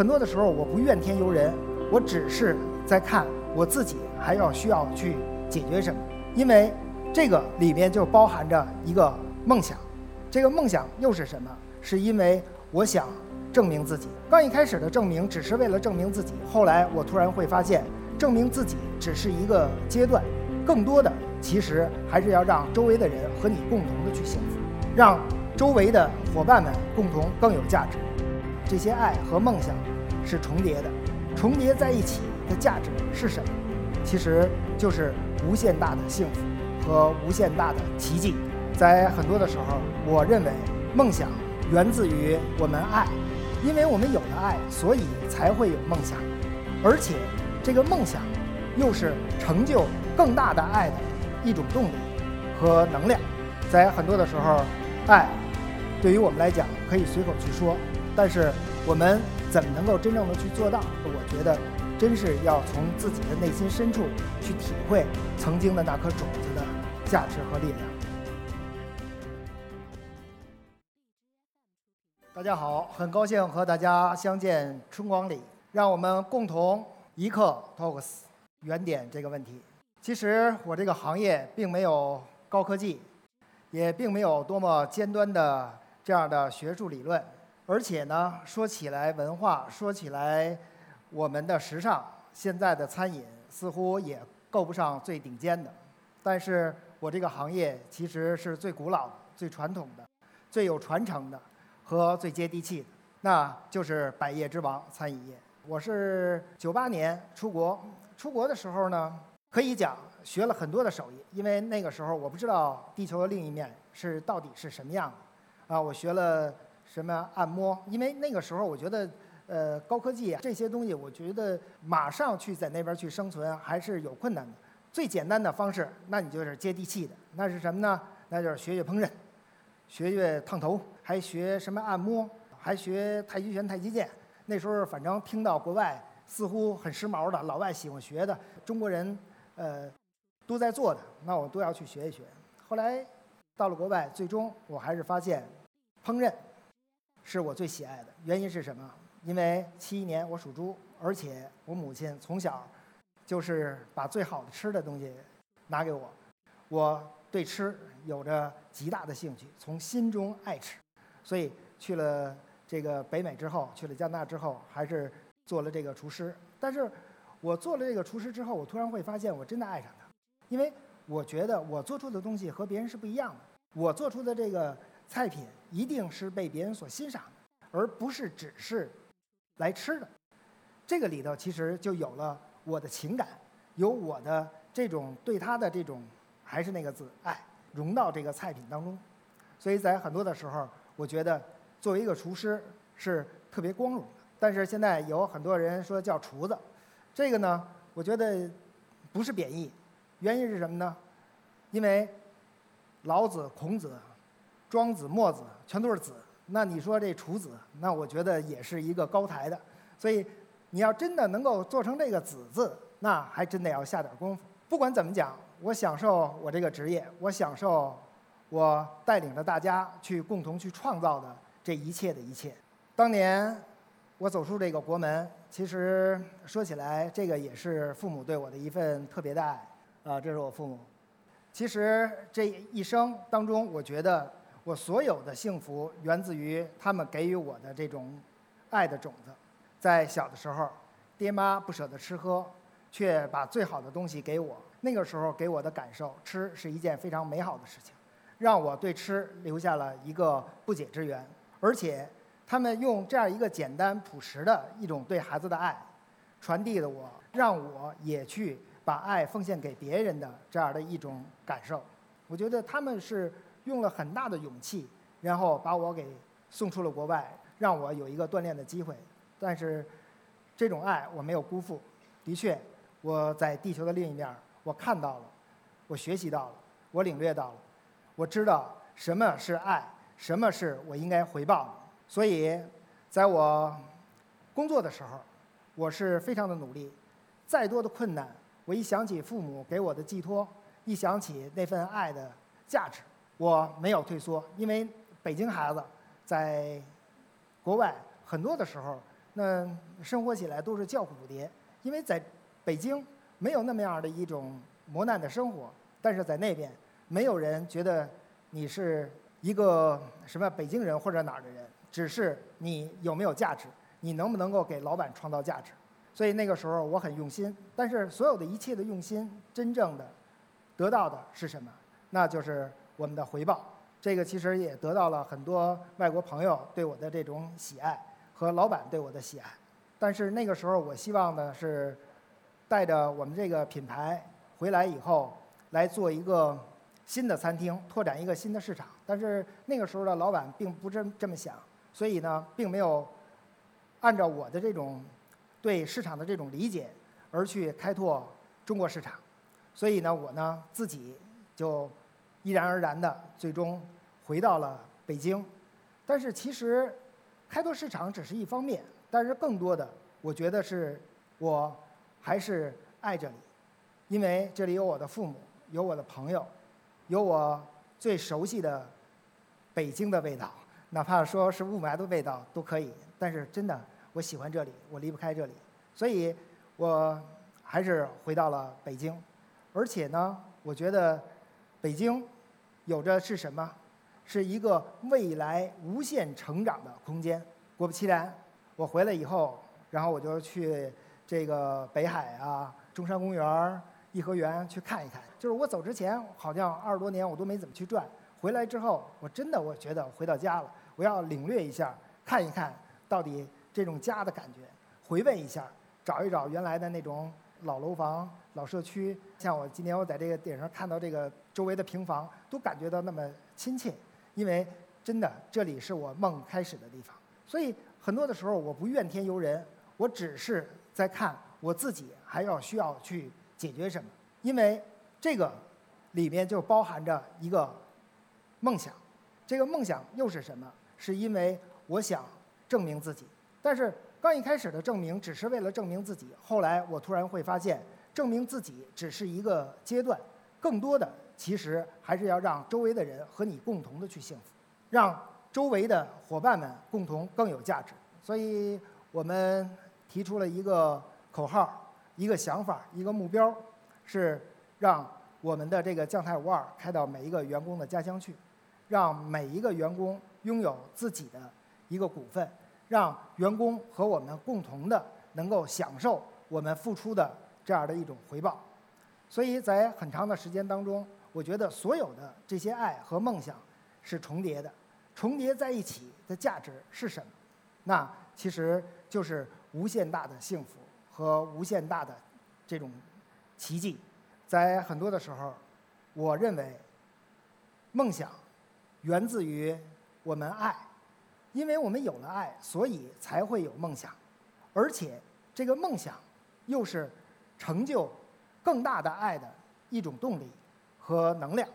很多的时候我不怨天尤人，我只是在看我自己还要需要去解决什么，因为这个里面就包含着一个梦想，这个梦想又是什么？是因为我想证明自己。刚一开始的证明只是为了证明自己，后来我突然会发现，证明自己只是一个阶段，更多的其实还是要让周围的人和你共同的去幸福，让周围的伙伴们共同更有价值。这些爱和梦想是重叠的，重叠在一起的价值是什么？其实就是无限大的幸福和无限大的奇迹。在很多的时候，我认为梦想源自于我们爱，因为我们有了爱，所以才会有梦想，而且这个梦想又是成就更大的爱的一种动力和能量。在很多的时候，爱对于我们来讲可以随口去说。但是我们怎么能够真正的去做到？我觉得，真是要从自己的内心深处去体会曾经的那颗种子的价值和力量。大家好，很高兴和大家相见春光里，让我们共同一刻 talks 原点这个问题。其实我这个行业并没有高科技，也并没有多么尖端的这样的学术理论。而且呢，说起来文化，说起来我们的时尚，现在的餐饮似乎也够不上最顶尖的。但是我这个行业其实是最古老、最传统的、最有传承的和最接地气的，那就是百业之王餐饮业。我是九八年出国，出国的时候呢，可以讲学了很多的手艺，因为那个时候我不知道地球的另一面是到底是什么样的啊，我学了。什么按摩？因为那个时候我觉得，呃，高科技这些东西，我觉得马上去在那边去生存还是有困难的。最简单的方式，那你就是接地气的，那是什么呢？那就是学学烹饪，学学烫头，还学什么按摩，还学太极拳、太极剑。那时候反正听到国外似乎很时髦的，老外喜欢学的，中国人呃都在做的，那我都要去学一学。后来到了国外，最终我还是发现烹饪。是我最喜爱的原因是什么？因为七一年我属猪，而且我母亲从小就是把最好的吃的东西拿给我，我对吃有着极大的兴趣，从心中爱吃，所以去了这个北美之后，去了加拿大之后，还是做了这个厨师。但是我做了这个厨师之后，我突然会发现我真的爱上它，因为我觉得我做出的东西和别人是不一样的，我做出的这个。菜品一定是被别人所欣赏，而不是只是来吃的。这个里头其实就有了我的情感，有我的这种对他的这种，还是那个字爱融到这个菜品当中。所以在很多的时候，我觉得作为一个厨师是特别光荣的。但是现在有很多人说叫厨子，这个呢，我觉得不是贬义。原因是什么呢？因为老子、孔子。庄子、墨子全都是子，那你说这楚子，那我觉得也是一个高台的。所以你要真的能够做成这个子字，那还真得要下点功夫。不管怎么讲，我享受我这个职业，我享受我带领着大家去共同去创造的这一切的一切。当年我走出这个国门，其实说起来，这个也是父母对我的一份特别的爱啊，这是我父母。其实这一生当中，我觉得。我所有的幸福源自于他们给予我的这种爱的种子。在小的时候，爹妈不舍得吃喝，却把最好的东西给我。那个时候给我的感受，吃是一件非常美好的事情，让我对吃留下了一个不解之缘。而且，他们用这样一个简单朴实的一种对孩子的爱，传递了我，让我也去把爱奉献给别人的这样的一种感受。我觉得他们是。用了很大的勇气，然后把我给送出了国外，让我有一个锻炼的机会。但是，这种爱我没有辜负。的确，我在地球的另一面，我看到了，我学习到了，我领略到了，我知道什么是爱，什么是我应该回报。所以，在我工作的时候，我是非常的努力。再多的困难，我一想起父母给我的寄托，一想起那份爱的价值。我没有退缩，因为北京孩子在国外很多的时候那生活起来都是叫苦不迭，因为在北京没有那么样的一种磨难的生活，但是在那边没有人觉得你是一个什么北京人或者哪儿的人，只是你有没有价值，你能不能够给老板创造价值。所以那个时候我很用心，但是所有的一切的用心，真正的得到的是什么？那就是我们的回报。这个其实也得到了很多外国朋友对我的这种喜爱和老板对我的喜爱。但是那个时候我希望的是带着我们这个品牌回来以后来做一个新的餐厅，拓展一个新的市场。但是那个时候的老板并不这这么想，所以呢，并没有按照我的这种对市场的这种理解而去开拓中国市场。所以呢，我呢自己就。毅然而然的，最终回到了北京。但是其实，开拓市场只是一方面，但是更多的，我觉得是，我还是爱这里，因为这里有我的父母，有我的朋友，有我最熟悉的北京的味道，哪怕说是雾霾的味道都可以。但是真的，我喜欢这里，我离不开这里，所以我还是回到了北京。而且呢，我觉得。北京有着是什么？是一个未来无限成长的空间。果不其然，我回来以后，然后我就去这个北海啊、中山公园、颐和园去看一看。就是我走之前，好像二十多年我都没怎么去转。回来之后，我真的我觉得回到家了。我要领略一下，看一看到底这种家的感觉，回味一下，找一找原来的那种老楼房。老社区，像我今天我在这个顶上看到这个周围的平房，都感觉到那么亲切，因为真的这里是我梦开始的地方。所以很多的时候我不怨天尤人，我只是在看我自己还要需要去解决什么，因为这个里面就包含着一个梦想。这个梦想又是什么？是因为我想证明自己，但是刚一开始的证明只是为了证明自己，后来我突然会发现。证明自己只是一个阶段，更多的其实还是要让周围的人和你共同的去幸福，让周围的伙伴们共同更有价值。所以我们提出了一个口号、一个想法、一个目标，是让我们的这个将太五二开到每一个员工的家乡去，让每一个员工拥有自己的一个股份，让员工和我们共同的能够享受我们付出的。这样的一种回报，所以在很长的时间当中，我觉得所有的这些爱和梦想是重叠的，重叠在一起的价值是什么？那其实就是无限大的幸福和无限大的这种奇迹。在很多的时候，我认为梦想源自于我们爱，因为我们有了爱，所以才会有梦想，而且这个梦想又是。成就更大的爱的一种动力和能量，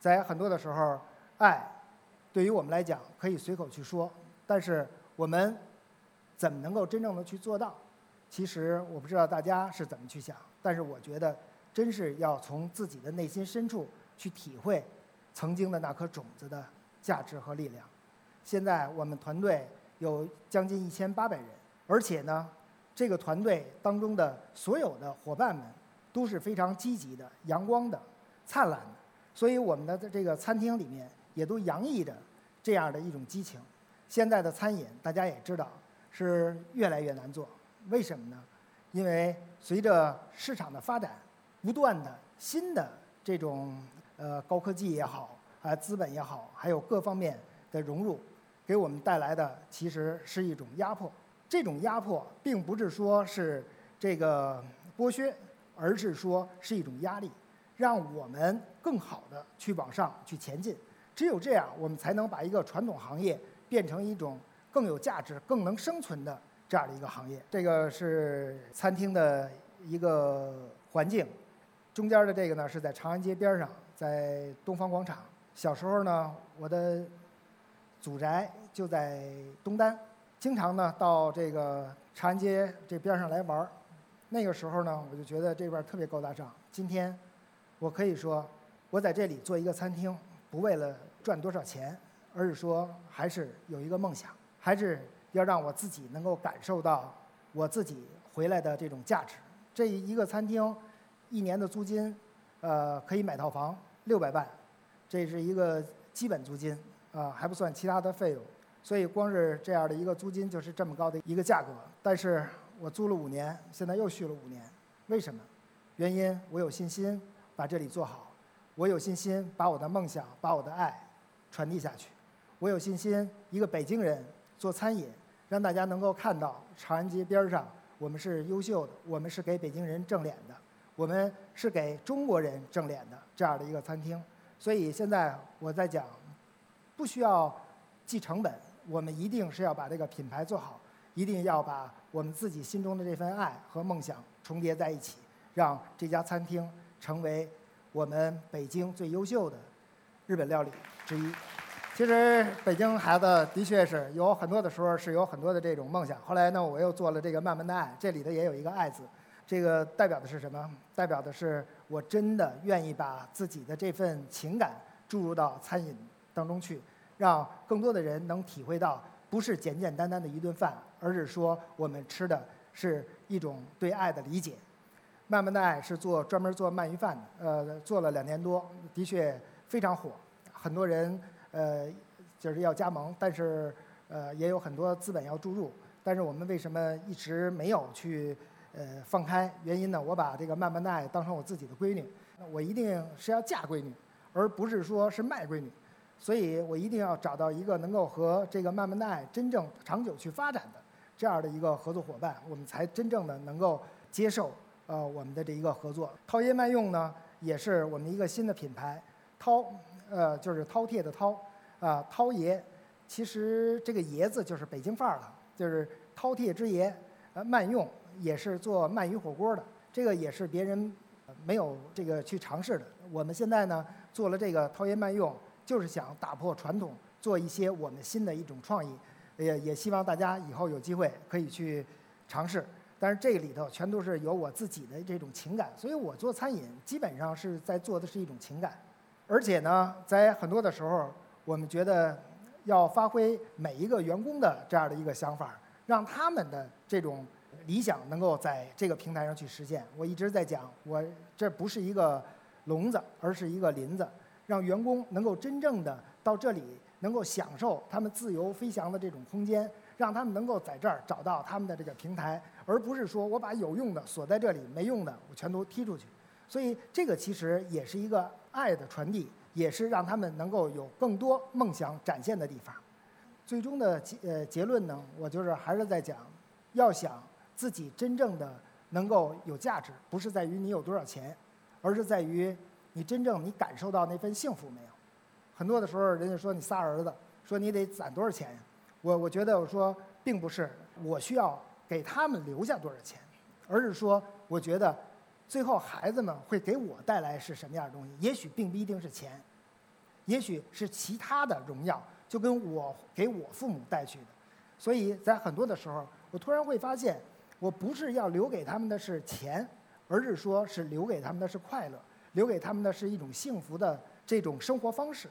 在很多的时候，爱对于我们来讲可以随口去说，但是我们怎么能够真正的去做到？其实我不知道大家是怎么去想，但是我觉得真是要从自己的内心深处去体会曾经的那颗种子的价值和力量。现在我们团队有将近一千八百人，而且呢。这个团队当中的所有的伙伴们都是非常积极的、阳光的、灿烂的，所以我们的这个餐厅里面也都洋溢着这样的一种激情。现在的餐饮大家也知道是越来越难做，为什么呢？因为随着市场的发展，不断的新的这种呃高科技也好，啊资本也好，还有各方面的融入，给我们带来的其实是一种压迫。这种压迫并不是说是这个剥削，而是说是一种压力，让我们更好的去往上去前进。只有这样，我们才能把一个传统行业变成一种更有价值、更能生存的这样的一个行业。这个是餐厅的一个环境，中间的这个呢是在长安街边上，在东方广场。小时候呢，我的祖宅就在东单。经常呢到这个长安街这边上来玩儿，那个时候呢我就觉得这边特别高大上。今天，我可以说，我在这里做一个餐厅，不为了赚多少钱，而是说还是有一个梦想，还是要让我自己能够感受到我自己回来的这种价值。这一个餐厅一年的租金，呃，可以买套房六百万，这是一个基本租金啊，还不算其他的费用。所以光是这样的一个租金就是这么高的一个价格。但是我租了五年，现在又续了五年，为什么？原因我有信心把这里做好，我有信心把我的梦想、把我的爱传递下去，我有信心一个北京人做餐饮。让大家能够看到长安街边上，我们是优秀的，我们是给北京人正脸的，我们是给中国人正脸的这样的一个餐厅。所以现在我在讲，不需要计成本，我们一定是要把这个品牌做好，一定要把我们自己心中的这份爱和梦想重叠在一起，让这家餐厅成为我们北京最优秀的日本料理之一。其实北京孩子的确是有很多的时候是有很多的这种梦想。后来呢，我又做了这个慢慢的爱，这里头也有一个“爱”字，这个代表的是什么？代表的是我真的愿意把自己的这份情感注入到餐饮当中去，让更多的人能体会到，不是简简单单的一顿饭，而是说我们吃的是一种对爱的理解。慢慢的爱是做专门做鳗鱼饭的，呃，做了两年多，的确非常火，很多人。呃，就是要加盟，但是呃也有很多资本要注入，但是我们为什么一直没有去呃放开？原因呢？我把这个慢慢的爱当成我自己的闺女，我一定是要嫁闺女，而不是说是卖闺女，所以我一定要找到一个能够和这个慢慢的爱真正长久去发展的这样的一个合作伙伴，我们才真正的能够接受呃我们的这一个合作。饕爷慢用呢，也是我们一个新的品牌，饕。呃，就是饕餮的饕，啊，饕爷，其实这个爷字就是北京范儿了，就是饕餮之爷，呃，慢用也是做鳗鱼火锅的，这个也是别人没有这个去尝试的。我们现在呢做了这个饕爷慢用，就是想打破传统，做一些我们新的一种创意，也也希望大家以后有机会可以去尝试。但是这里头全都是有我自己的这种情感，所以我做餐饮基本上是在做的是一种情感。而且呢，在很多的时候，我们觉得要发挥每一个员工的这样的一个想法，让他们的这种理想能够在这个平台上去实现。我一直在讲，我这不是一个笼子，而是一个林子，让员工能够真正的到这里，能够享受他们自由飞翔的这种空间，让他们能够在这儿找到他们的这个平台，而不是说我把有用的锁在这里，没用的我全都踢出去。所以这个其实也是一个。爱的传递，也是让他们能够有更多梦想展现的地方。最终的结呃结论呢，我就是还是在讲，要想自己真正的能够有价值，不是在于你有多少钱，而是在于你真正你感受到那份幸福没有。很多的时候，人家说你仨儿子，说你得攒多少钱呀？我我觉得我说并不是我需要给他们留下多少钱，而是说我觉得。最后，孩子们会给我带来是什么样的东西？也许并不一定是钱，也许是其他的荣耀，就跟我给我父母带去的。所以在很多的时候，我突然会发现，我不是要留给他们的是钱，而是说是留给他们的是快乐，留给他们的是一种幸福的这种生活方式。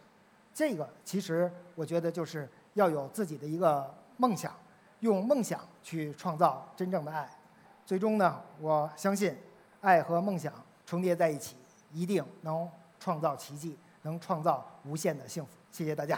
这个其实我觉得就是要有自己的一个梦想，用梦想去创造真正的爱。最终呢，我相信。爱和梦想重叠在一起，一定能创造奇迹，能创造无限的幸福。谢谢大家。